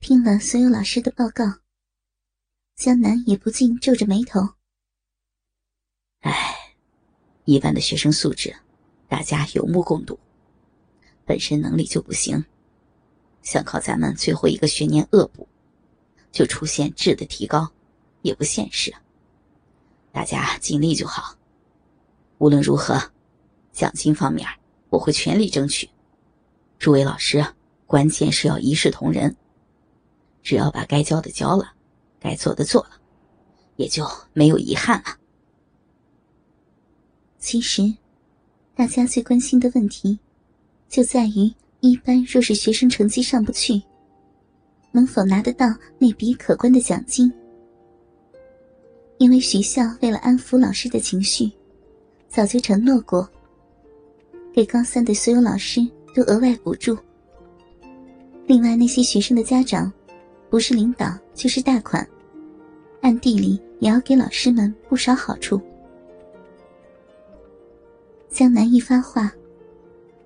听了所有老师的报告，江南也不禁皱着眉头。唉，一般的学生素质，大家有目共睹，本身能力就不行，想靠咱们最后一个学年恶补，就出现质的提高，也不现实。大家尽力就好。无论如何，奖金方面我会全力争取。诸位老师，关键是要一视同仁。只要把该交的交了，该做的做了，也就没有遗憾了。其实，大家最关心的问题，就在于一班若是学生成绩上不去，能否拿得到那笔可观的奖金？因为学校为了安抚老师的情绪，早就承诺过，给高三的所有老师都额外补助。另外，那些学生的家长。不是领导就是大款，暗地里也要给老师们不少好处。江南一发话，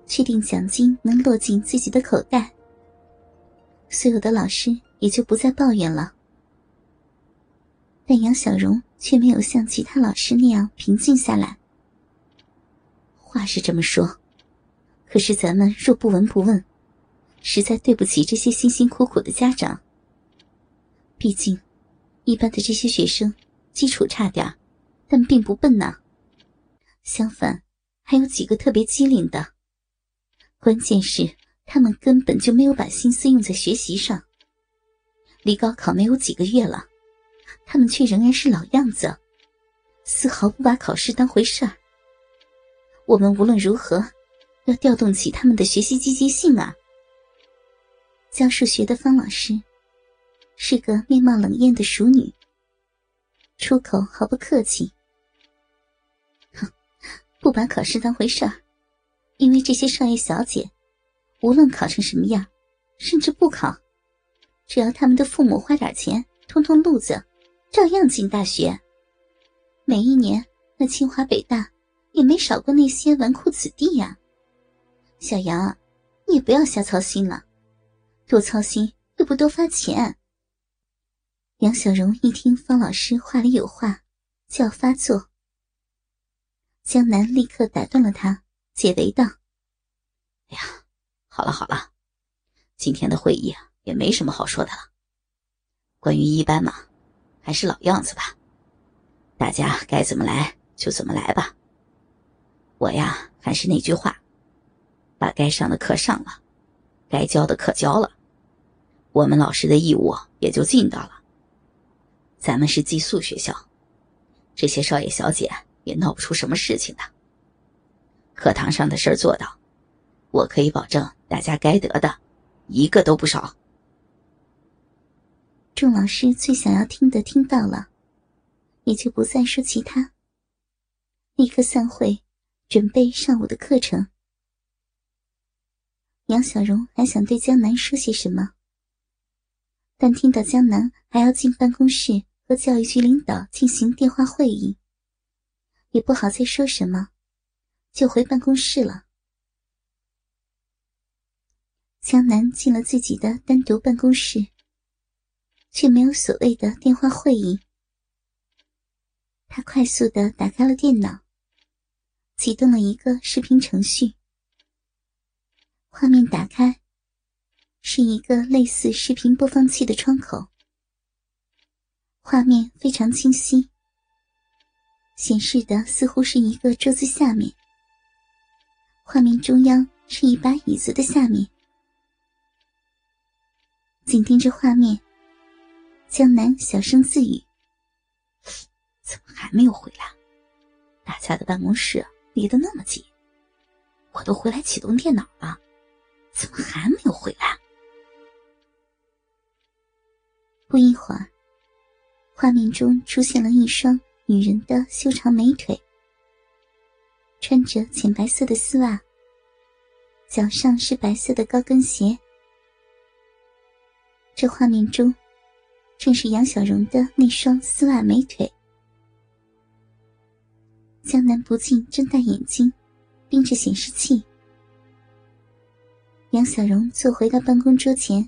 确定奖金能落进自己的口袋，所有的老师也就不再抱怨了。但杨小荣却没有像其他老师那样平静下来。话是这么说，可是咱们若不闻不问，实在对不起这些辛辛苦苦的家长。毕竟，一般的这些学生基础差点但并不笨呐。相反，还有几个特别机灵的。关键是他们根本就没有把心思用在学习上。离高考没有几个月了，他们却仍然是老样子，丝毫不把考试当回事儿。我们无论如何要调动起他们的学习积极性啊！教数学的方老师。是个面貌冷艳的熟女，出口毫不客气。哼，不把考试当回事儿，因为这些少爷小姐，无论考成什么样，甚至不考，只要他们的父母花点钱，通通路子，照样进大学。每一年，那清华北大也没少过那些纨绔子弟呀。小杨，你也不要瞎操心了，多操心又不多发钱。杨小荣一听方老师话里有话，就要发作。江南立刻打断了他，解围道：“哎呀，好了好了，今天的会议也没什么好说的了。关于一班嘛，还是老样子吧，大家该怎么来就怎么来吧。我呀还是那句话，把该上的课上了，该教的课教了，我们老师的义务也就尽到了。”咱们是寄宿学校，这些少爷小姐也闹不出什么事情的。课堂上的事儿做到，我可以保证大家该得的，一个都不少。众老师最想要听的听到了，也就不再说其他，立刻散会，准备上午的课程。杨小荣还想对江南说些什么，但听到江南还要进办公室。和教育局领导进行电话会议，也不好再说什么，就回办公室了。江南进了自己的单独办公室，却没有所谓的电话会议。他快速的打开了电脑，启动了一个视频程序。画面打开，是一个类似视频播放器的窗口。画面非常清晰，显示的似乎是一个桌子下面，画面中央是一把椅子的下面。紧盯着画面，江南小声自语：“怎么还没有回来？大家的办公室离得那么近，我都回来启动电脑了，怎么还没有回来？”不一会儿。画面中出现了一双女人的修长美腿，穿着浅白色的丝袜，脚上是白色的高跟鞋。这画面中，正是杨小荣的那双丝袜美腿。江南不禁睁大眼睛，盯着显示器。杨小荣坐回到办公桌前，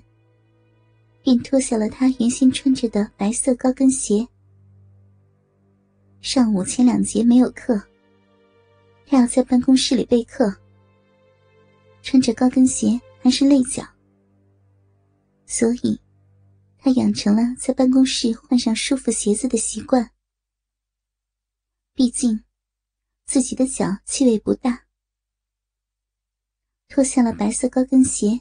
便脱下了他原先穿着的白色高跟鞋。上午前两节没有课，他要在办公室里备课，穿着高跟鞋还是累脚，所以，他养成了在办公室换上舒服鞋子的习惯。毕竟，自己的脚气味不大。脱下了白色高跟鞋，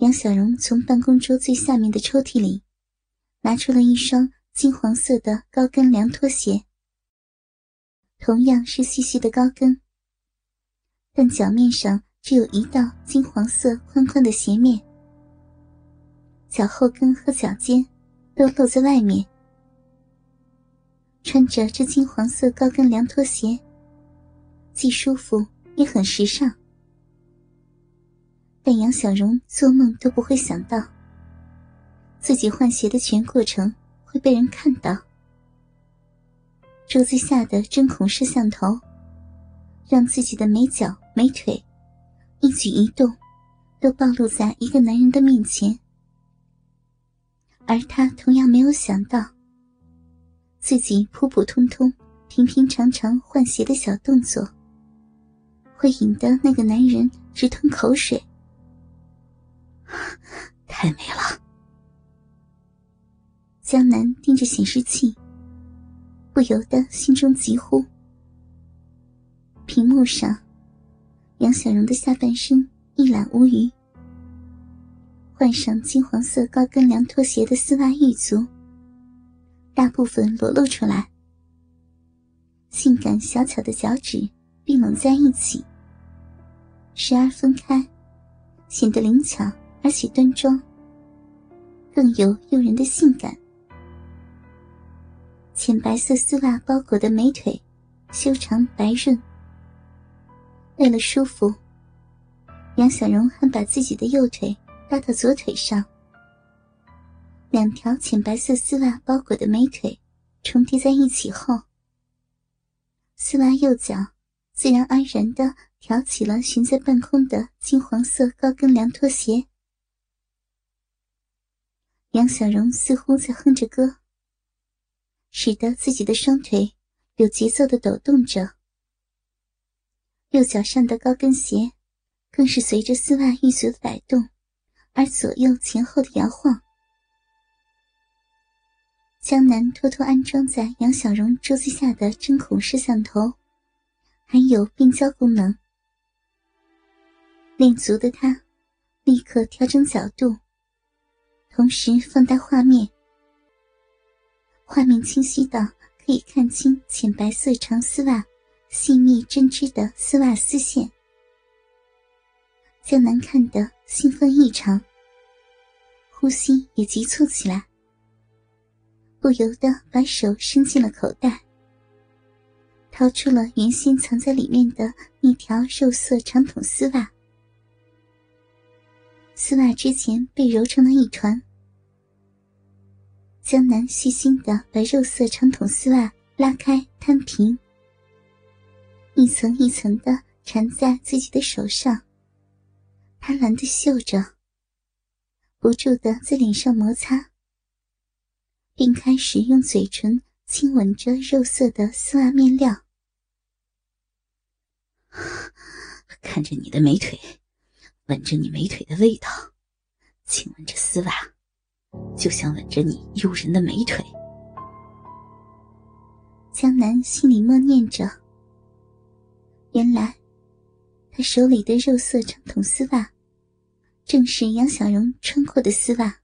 杨小荣从办公桌最下面的抽屉里拿出了一双金黄色的高跟凉拖鞋，同样是细细的高跟，但脚面上只有一道金黄色宽宽的鞋面，脚后跟和脚尖都露在外面。穿着这金黄色高跟凉拖鞋，既舒服也很时尚。但杨小荣做梦都不会想到，自己换鞋的全过程会被人看到。桌子下的针孔摄像头，让自己的美脚美腿，一举一动，都暴露在一个男人的面前。而他同样没有想到，自己普普通通、平平常常换鞋的小动作，会引得那个男人直吞口水。太美了！江南盯着显示器，不由得心中急呼。屏幕上，杨小荣的下半身一览无余，换上金黄色高跟凉拖鞋的丝袜玉足，大部分裸露出来，性感小巧的脚趾并拢在一起，时而分开，显得灵巧。而且端庄，更有诱人的性感。浅白色丝袜包裹的美腿，修长白润。为了舒服，杨小荣还把自己的右腿搭到左腿上，两条浅白色丝袜包裹的美腿重叠在一起后，丝袜右脚自然而然的挑起了悬在半空的金黄色高跟凉拖鞋。杨小荣似乎在哼着歌，使得自己的双腿有节奏的抖动着。右脚上的高跟鞋更是随着丝袜玉足的摆动而左右前后的摇晃。江南偷偷安装在杨小荣桌子下的针孔摄像头，还有变焦功能。练足的他立刻调整角度。同时放大画面，画面清晰到可以看清浅白色长丝袜细密针织的丝袜丝线。江南看得兴奋异常，呼吸也急促起来，不由得把手伸进了口袋，掏出了原先藏在里面的那条肉色长筒丝袜。丝袜之前被揉成了一团。江南细心的把肉色长筒丝袜拉开摊平，一层一层的缠在自己的手上，贪婪的嗅着，不住的在脸上摩擦，并开始用嘴唇亲吻着肉色的丝袜面料。看着你的美腿，闻着你美腿的味道，亲吻着丝袜。就像吻着你诱人的美腿，江南心里默念着。原来，他手里的肉色长筒丝袜，正是杨小荣穿过的丝袜。